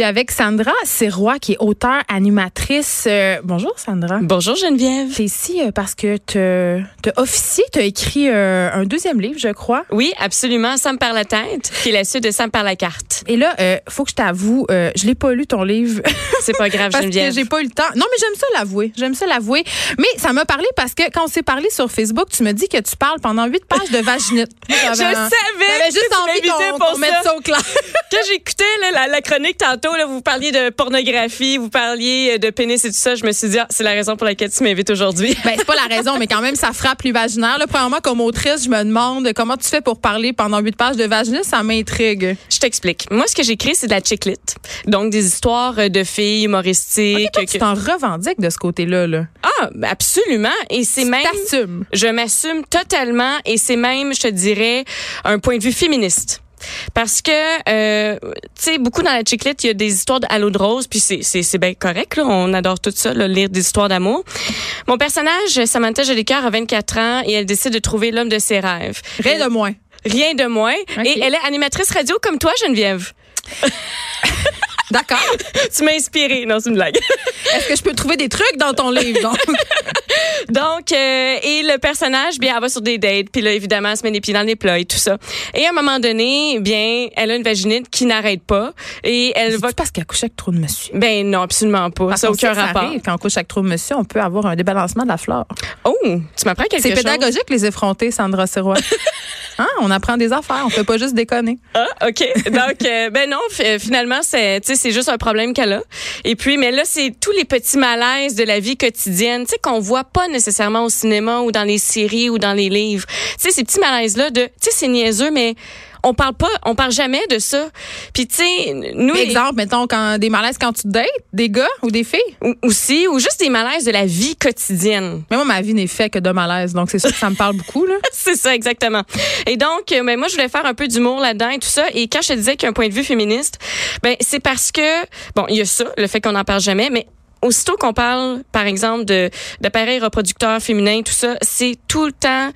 Suis avec Sandra Serrois, qui est auteure, animatrice. Euh, bonjour, Sandra. Bonjour, Geneviève. Tu es ici euh, parce que tu as officié, tu as écrit euh, un deuxième livre, je crois. Oui, absolument. Sam par la tête, qui est la suite de Sam par la carte. Et là, faut que je t'avoue, je l'ai pas lu ton livre. C'est pas grave, parce Geneviève. j'ai pas eu le temps. Non, mais j'aime ça l'avouer. J'aime ça l'avouer. Mais ça m'a parlé parce que quand on s'est parlé sur Facebook, tu me dis que tu parles pendant huit pages de vaginite. je savais. J'avais juste envie qu'on qu'on mette ça au clair. Quand j'écoutais la, la chronique tantôt, là, vous parliez de pornographie, vous parliez de pénis et tout ça, je me suis dit, ah, c'est la raison pour laquelle tu m'invites aujourd'hui. Ben, c'est pas la raison, mais quand même, ça frappe l'imaginaire. Premièrement, comme autrice, je me demande comment tu fais pour parler pendant huit pages de vaginite. Ça m'intrigue. Je t'explique. Moi, ce que j'écris, c'est de la chiclit. Donc, des histoires de filles humoristiques. Toi, tu t'en revendiques de ce côté-là. Là. Ah, ben, absolument. Et c'est même. Je m'assume totalement et c'est même, je te dirais, un point de vue féministe. Parce que, euh, tu sais, beaucoup dans la chiclette, il y a des histoires de halo de rose, puis c'est, bien correct, là. On adore tout ça, là, lire des histoires d'amour. Mon personnage, Samantha Jolicoeur, a 24 ans et elle décide de trouver l'homme de ses rêves. Rien de moins. Rien de moins. Et elle est animatrice radio comme toi, Geneviève. D'accord. tu m'as inspirée. Non, c'est une blague. Est-ce que je peux trouver des trucs dans ton livre? Donc? Donc, euh, et le personnage, bien, elle va sur des dates, puis là, évidemment, elle se met des pieds dans les plats et tout ça. Et à un moment donné, bien, elle a une vaginite qui n'arrête pas, et elle va... C'est parce qu'elle couche avec trop de monsieur? Ben non, absolument pas. Parce ça n'a aucun ça rapport. arrive, quand on couche avec trop de monsieur, on peut avoir un débalancement de la flore. Oh, tu m'apprends quelque C'est chose. pédagogique, les effrontés, Sandra Serrois. hein? On apprend des affaires. On fait pas juste déconner. Ah, OK. Donc, euh, ben non, f- finalement, c'est, tu sais, c'est juste un problème qu'elle a. Et puis, mais là, c'est tous les petits malaises de la vie quotidienne, tu sais, qu'on voit pas nécessairement au cinéma ou dans les séries ou dans les livres. Tu sais, ces petits malaises-là de, tu sais, c'est niaiseux, mais on parle pas, on parle jamais de ça. Puis, tu sais, nous, Exemple, mettons, quand, des malaises quand tu te dates, des gars ou des filles? ou- aussi, ou juste des malaises de la vie quotidienne. Mais moi, ma vie n'est faite que de malaise. Donc, c'est sûr que ça me parle beaucoup, là. C'est ça, exactement. Et donc, euh, ben, moi, je voulais faire un peu d'humour là-dedans et tout ça. Et quand je te disais qu'il y a un point de vue féministe, ben, c'est parce que, bon, il y a ça, le fait qu'on n'en parle jamais, mais aussitôt qu'on parle, par exemple, de d'appareils reproducteurs féminins, tout ça, c'est tout le temps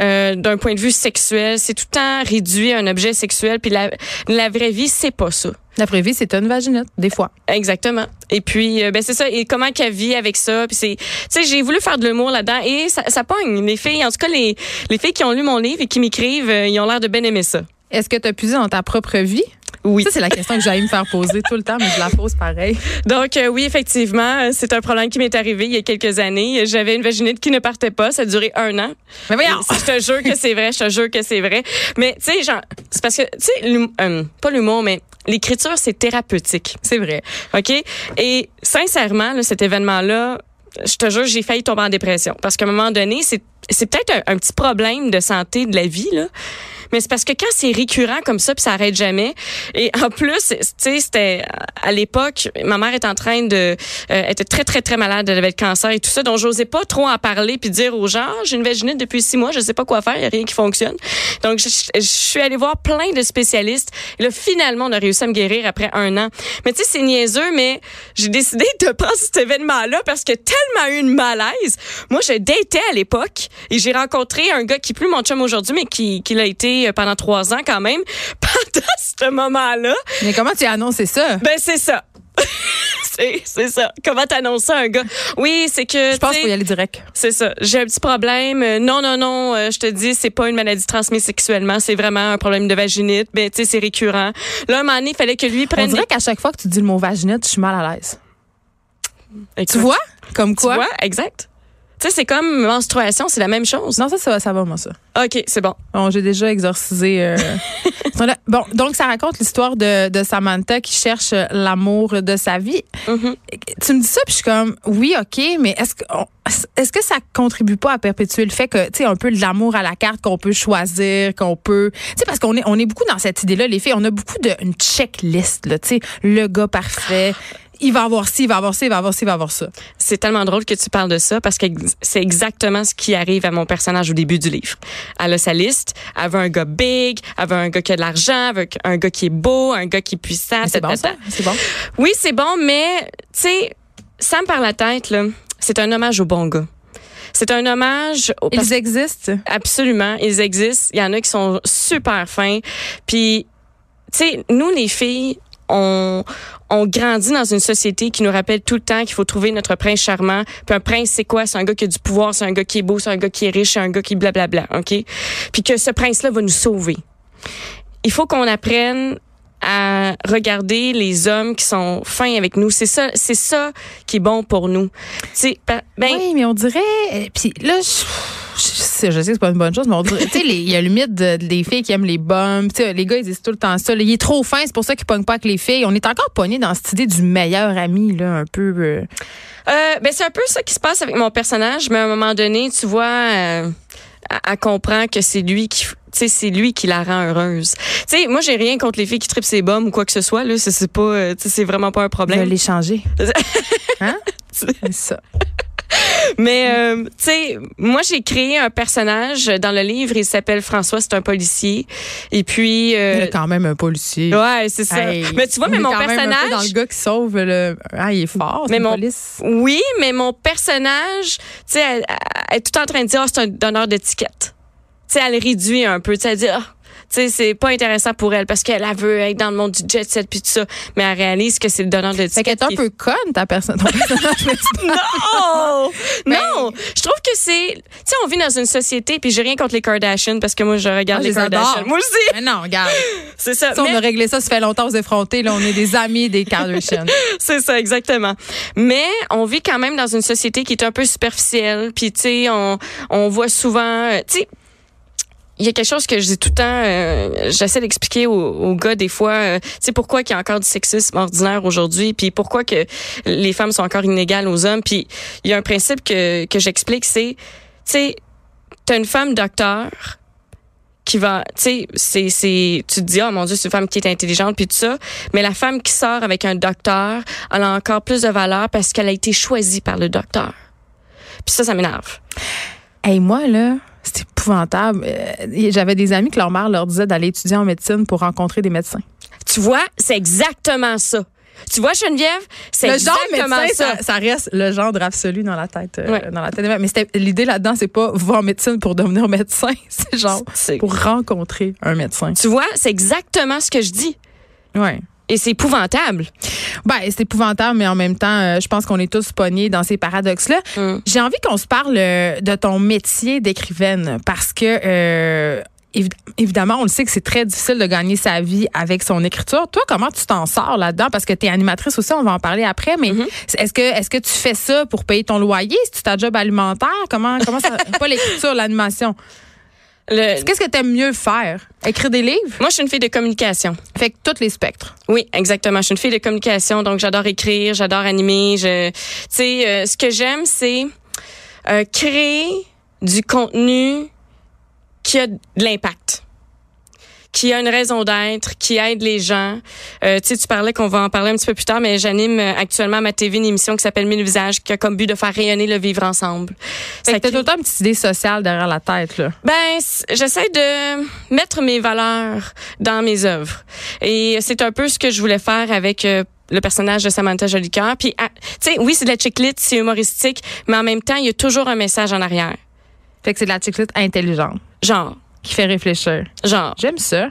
euh, d'un point de vue sexuel, c'est tout le temps réduit à un objet sexuel. Puis la, la vraie vie, c'est pas ça. La vraie vie, c'est une vaginite, des fois. Exactement. Et puis, euh, ben c'est ça. Et comment qu'elle vit avec ça. Puis c'est, tu sais, j'ai voulu faire de l'humour là-dedans et ça, ça pogne. Les filles, en tout cas, les, les filles qui ont lu mon livre et qui m'écrivent, euh, ils ont l'air de bien aimer ça. Est-ce que tu as puisé dans ta propre vie? Oui. Ça, c'est la question que j'allais me faire poser tout le temps, mais je la pose pareil. Donc, euh, oui, effectivement, euh, c'est un problème qui m'est arrivé il y a quelques années. J'avais une vaginite qui ne partait pas. Ça a duré un an. Mais voyons! Et Je te jure que c'est vrai. Je te jure que c'est vrai. Mais, tu sais, genre, c'est parce que, tu sais, euh, pas l'humour, mais l'écriture, c'est thérapeutique. C'est vrai. OK? Et sincèrement, là, cet événement-là, je te jure, j'ai failli tomber en dépression. Parce qu'à un moment donné, c'est, c'est peut-être un, un petit problème de santé de la vie, là. Mais c'est parce que quand c'est récurrent comme ça, puis ça arrête jamais. Et en plus, tu sais, c'était à l'époque, ma mère était en train de, euh, était très très très malade, elle avait le cancer et tout ça, donc j'osais pas trop en parler puis dire aux gens, Ah, j'ai une vaginite depuis six mois, je sais pas quoi faire, y a rien qui fonctionne. Donc je, je suis allée voir plein de spécialistes. Et là, finalement, on a réussi à me guérir après un an. Mais tu sais, c'est niaiseux, mais j'ai décidé de prendre cet événement-là parce que tellement eu une malaise. Moi, je datais à l'époque et j'ai rencontré un gars qui est plus mon chum aujourd'hui, mais qui, qui l'a été pendant trois ans quand même. Pendant ce moment-là, Mais comment tu as annoncé ça? ben c'est ça. c'est ça. Comment t'annonces ça à un gars? Oui, c'est que. Je pense tu qu'il faut y aller direct. c'est ça. J'ai un petit problème. Euh, Non, non, non. euh, je te dis, c'est pas une maladie transmise sexuellement. C'est vraiment un problème de vaginite. Ben, tu sais, c'est récurrent. Là, un moment donné, il fallait que lui On prenne. dirait qu'à chaque fois que tu dis le mot vaginite, je suis mal à l'aise. des- Tu vois? Comme Tu quoi? vois? Exact. Tu sais, c'est comme menstruation, c'est la même chose. Non, ça, ça va, ça va, moi, ça. OK, c'est bon. Bon, j'ai déjà exorcisé. euh. Bon, donc ça raconte l'histoire de, de Samantha qui cherche euh, l'amour de sa vie. Mhm. Tu me dis ça, puis je suis comme, oui, ok, mais est-ce que est-ce que ça contribue pas à perpétuer le fait que, tu sais, un peu de l'amour à la carte qu'on peut choisir, qu'on peut, tu sais, parce qu'on est on est beaucoup dans cette idée-là, les filles, on a beaucoup de une checklist, là, tu sais, le gars parfait. Il va avoir ci, il va avoir ci, il va avoir ci, il va avoir ça. C'est tellement drôle que tu parles de ça parce que c'est exactement ce qui arrive à mon personnage au début du livre. Elle a sa liste, elle veut un gars big, elle veut un gars qui a de l'argent, elle veut un gars qui est beau, un gars qui est puissant. C'est bon, ça? C'est bon? Oui, c'est bon, mais tu sais, Sam par la tête, là, c'est un hommage au bon gars. C'est un hommage. Au, Ils existent? Absolument, ils existent. Il y en a qui sont super fins. Puis, tu sais, nous les filles, on, grandit dans une société qui nous rappelle tout le temps qu'il faut trouver notre prince charmant. Puis un prince, c'est quoi? C'est un gars qui a du pouvoir, c'est un gars qui est beau, c'est un gars qui est riche, c'est un gars qui blablabla, OK? Puis que ce prince-là va nous sauver. Il faut qu'on apprenne à regarder les hommes qui sont fins avec nous. C'est ça, c'est ça qui est bon pour nous. Ben, oui, mais on dirait. euh, Puis là, je, je, sais, que c'est pas une bonne chose, mais on dirait. tu sais, il y a le mythe de- des filles qui aiment les. Tu sais, les gars, ils disent tout le temps ça. là. il est trop fin, c'est pour ça qu'il pogne pas avec les filles. On est encore pogné dans cette idée du meilleur ami, là, un peu. euh. Euh, ben c'est un peu ça qui se passe avec mon personnage, mais à un moment donné, tu vois, euh, elle, elle comprend que c'est lui qui, tu sais, c'est lui qui la rend heureuse. Tu sais, moi j'ai rien contre les filles qui tripent ses bombes ou quoi que ce soit là, c'est c'est pas, euh, tu sais, c'est vraiment pas un Je vais problème. l'échanger. hein? C'est ça. Mais euh, tu sais, moi j'ai créé un personnage dans le livre, il s'appelle François, c'est un policier, et puis. Il euh, est quand même un policier. Ouais, c'est ça. Hey, mais tu vois, mais mon quand même un peu personnage. dans le gars qui sauve le. Ah, il est fort. Mais mon- police. Oui, mais mon personnage, tu sais, est tout en train de dire, Ah, c'est un donneur d'étiquette. Tu sais, elle réduit un peu. Tu sais, elle dit, tu sais, c'est pas intéressant pour elle parce qu'elle elle veut être dans le monde du jet set puis tout ça. Mais elle réalise que c'est le donneur Fait qu'elle est un qui- peu conne, ta personne. personnage principal. Non! non! Je trouve que c'est. Tu sais, on vit dans une société, puis j'ai rien contre les Kardashians parce que moi, je regarde Moi, les les. Kardashians. Moi aussi! Mais non, regarde. C'est ça. On Mais- a réglé ça, ça fait longtemps aux effrontés. Là, on est des amis des Kardashians. C'est ça, exactement. Mais on vit quand même dans une société qui est un peu superficielle. Puis, tu sais, on, on voit souvent... euh, Tu sais, il y a quelque chose que je dis tout le temps, euh, j'essaie d'expliquer aux, gars des fois, euh, tu sais, pourquoi qu'il y a encore du sexisme ordinaire aujourd'hui, puis pourquoi que les femmes sont encore inégales aux hommes. Puis il y a un principe que, que j'explique, c'est, tu sais, t'as une femme docteur qui va, tu sais, c'est, c'est, tu te dis, oh mon Dieu, c'est une femme qui est intelligente, puis tout ça. Mais la femme qui sort avec un docteur, elle a encore plus de valeur parce qu'elle a été choisie par le docteur. Puis ça, ça m'énerve. Hey, moi, là, c'est épouvantable. Euh, J'avais des amis que leur mère leur disait d'aller étudier en médecine pour rencontrer des médecins. Tu vois, c'est exactement ça. Tu vois, Geneviève, c'est genre exactement médecin, ça. ça, ça reste le gendre absolu dans la tête. euh, dans la tête. Mais l'idée là-dedans, c'est pas en médecine pour devenir médecin. C'est genre pour rencontrer un médecin. Tu vois, c'est exactement ce que je dis. Ouais. Et c'est épouvantable. Ben, c'est épouvantable, mais en même temps, euh, je pense qu'on est tous pognés dans ces paradoxes-là. Hum. J'ai envie qu'on se parle euh, de ton métier d'écrivaine parce que euh, évi- évidemment, on le sait que c'est très difficile de gagner sa vie avec son écriture. Toi, comment tu t'en sors là-dedans? Parce que tu es animatrice aussi, on va en parler après, mais Mm-hmm. est-ce que est-ce que tu fais ça pour payer ton loyer, c'est ta job alimentaire? Comment comment ça pas l'écriture, l'animation. Le- Qu'est-ce que tu aimes mieux faire? Écrire des livres? Moi, je suis une fille de communication. Fait que tous les spectres. Oui, exactement. Je suis une fille de communication, donc j'adore écrire, j'adore animer. Je, tu sais, euh, ce que j'aime, c'est euh, créer du contenu qui a de l'impact, qui a une raison d'être, qui aide les gens. Euh, tu sais, tu parlais qu'on va en parler un petit peu plus tard, mais j'anime euh, actuellement à ma TV une émission qui s'appelle Mille visages, qui a comme but de faire rayonner le vivre ensemble. Fait que Ça t'as crée- tout le temps une petite idée sociale derrière la tête là. ben, j'essaie de mettre mes valeurs dans mes œuvres. Et c'est un peu ce que je voulais faire avec euh, le personnage de Samantha Jolicoeur. Puis, ah, tu sais, oui, c'est de la chiclite, c'est humoristique, mais en même temps, il y a toujours un message en arrière. Fait que c'est de la chiclite intelligente Genre, qui fait réfléchir. genre. J'aime ça.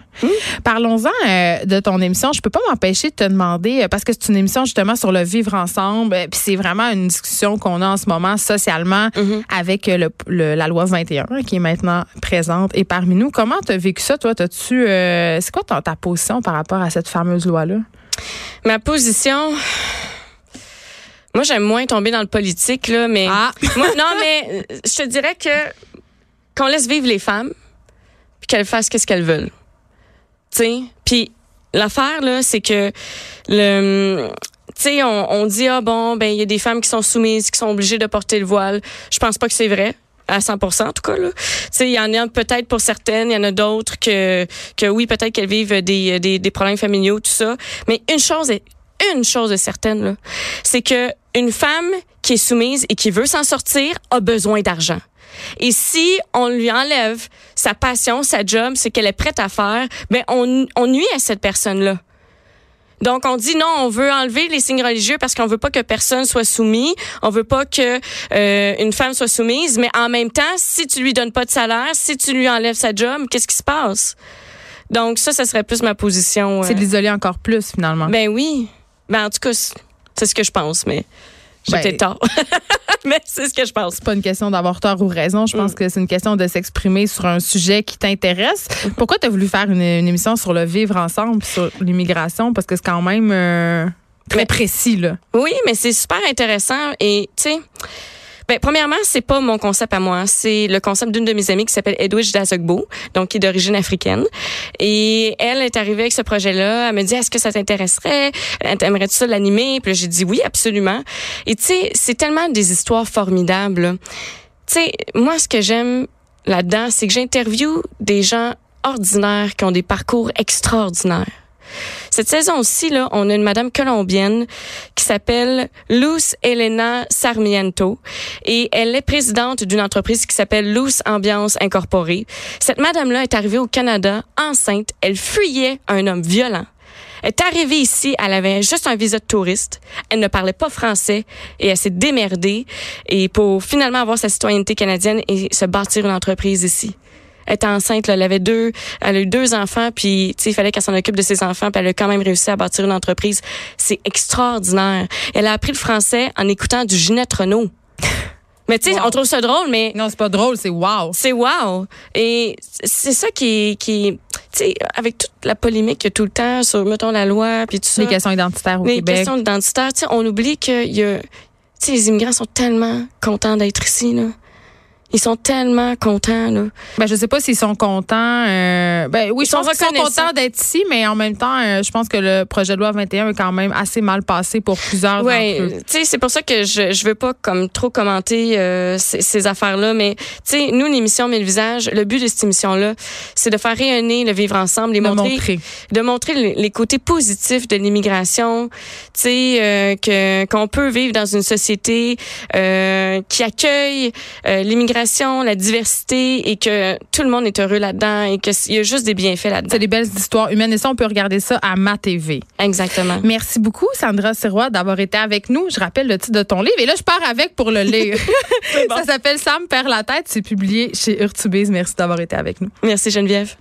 Parlons-en euh, de ton émission. Je peux pas m'empêcher de te demander euh, parce que c'est une émission justement sur le vivre ensemble. euh, Puis c'est vraiment une discussion qu'on a en ce moment socialement Mhm. avec le, le- la loi 21 qui est maintenant présente et parmi nous. Comment tu as vécu ça toi? T'as-tu c'est quoi ta, ta position par rapport à cette fameuse loi là Ma position. Moi, j'aime moins tomber dans le politique, là, mais. Ah. Moi, non, mais je te dirais que qu'on laisse vivre les femmes, puis qu'elles fassent qu'est-ce qu'elles veulent. Tu sais? Puis l'affaire, là, c'est que le. Tu sais, on, on dit, ah bon, ben, il y a des femmes qui sont soumises, qui sont obligées de porter le voile. Je pense pas que c'est vrai. À 100% en tout cas là. Tu sais, il y en a peut-être pour certaines, il y en a d'autres que que oui, peut-être qu'elles vivent des, des des problèmes familiaux tout ça, mais une chose est une chose est certaine c'est que une femme qui est soumise et qui veut s'en sortir a besoin d'argent. Et si on lui enlève sa passion, sa job, c'est qu'elle est prête à faire, ben on, on nuit à cette personne-là. Donc, on dit non, on veut enlever les signes religieux parce qu'on veut pas que personne soit soumis. On veut pas que euh, une femme soit soumise. Mais en même temps, si tu lui donnes pas de salaire, si tu lui enlèves sa job, qu'est-ce qui se passe? Donc, ça, ça serait plus ma position. C'est euh. de l'isoler encore plus, finalement. Ben oui. Ben, en tout cas, c'est ce que je pense, mais j'ai Ben- tort. mais c'est ce que je pense. c'est pas une question d'avoir tort ou raison. Je pense Mm. que c'est une question de s'exprimer sur un sujet qui t'intéresse. Pourquoi tu as voulu faire une, une émission sur le vivre ensemble, sur l'immigration? Parce que c'est quand même euh, très Mais- précis, là. Oui, mais c'est super intéressant et tu sais. Ben, premièrement, c'est pas mon concept à moi. C'est le concept d'une de mes amies qui s'appelle Edwidge Dazogbo, donc qui est d'origine africaine. Et elle est arrivée avec ce projet-là. Elle me dit, est-ce que ça t'intéresserait? Aimerais-tu ça l'animer? Puis j'ai dit oui, absolument. Et tu sais, c'est tellement des histoires formidables. Tu sais, moi, ce que j'aime là-dedans, c'est que j'interviewe des gens ordinaires qui ont des parcours extraordinaires. Cette saison-ci, là, on a une madame colombienne qui s'appelle Luz Elena Sarmiento et elle est présidente d'une entreprise qui s'appelle Luz Ambiance Incorporée. Cette madame-là est arrivée au Canada enceinte. Elle fuyait un homme violent. Elle est arrivée ici, elle avait juste un visa de touriste. Elle ne parlait pas français et elle s'est démerdée et pour finalement avoir sa citoyenneté canadienne et se bâtir une entreprise ici. Elle était enceinte, là, elle avait deux, elle a eu deux enfants, puis tu sais, il fallait qu'elle s'en occupe de ses enfants, puis elle a quand même réussi à bâtir une entreprise. C'est extraordinaire. Elle a appris le français en écoutant du Ginette Renault. Mais tu sais, Wow. on trouve ça drôle, mais Non, c'est pas drôle, c'est wow. c'est wow. Et c'est ça qui, qui, tu sais, avec toute la polémique qu'il y a tout le temps sur, mettons, la loi, puis tout ça. Les questions identitaires au les Québec. questions identitaires, tu sais, on oublie que y a, tu sais, les immigrants sont tellement contents d'être ici, là. Ils sont tellement contents, là. Ben, je sais pas s'ils sont contents. euh, ben oui, Ils je sont pense qu'ils sont contents d'être ici, mais en même temps, euh, je pense que le projet de loi 21 est quand même assez mal passé pour plusieurs Ouais, d'entre eux. tu sais, c'est pour ça que je je veux pas comme trop commenter euh, ces, ces affaires-là, mais tu sais, nous l'émission Mille visages, le but de cette émission-là, c'est de faire rayonner le vivre ensemble et De montrer, montrer. de montrer les, les côtés positifs de l'immigration, tu sais, euh, que qu'on peut vivre dans une société euh, qui accueille euh, la diversité et que tout le monde est heureux là-dedans et que il y a juste des bienfaits là-dedans. C'est des belles histoires humaines et ça, on peut regarder ça à ma TV. Exactement. Merci beaucoup, Sandra Sirois, d'avoir été avec nous. Je rappelle le titre de ton livre et là, je pars avec pour le lire. bon. Ça s'appelle Sam perd la tête. C'est publié chez Urtubise. Merci d'avoir été avec nous. Merci Geneviève.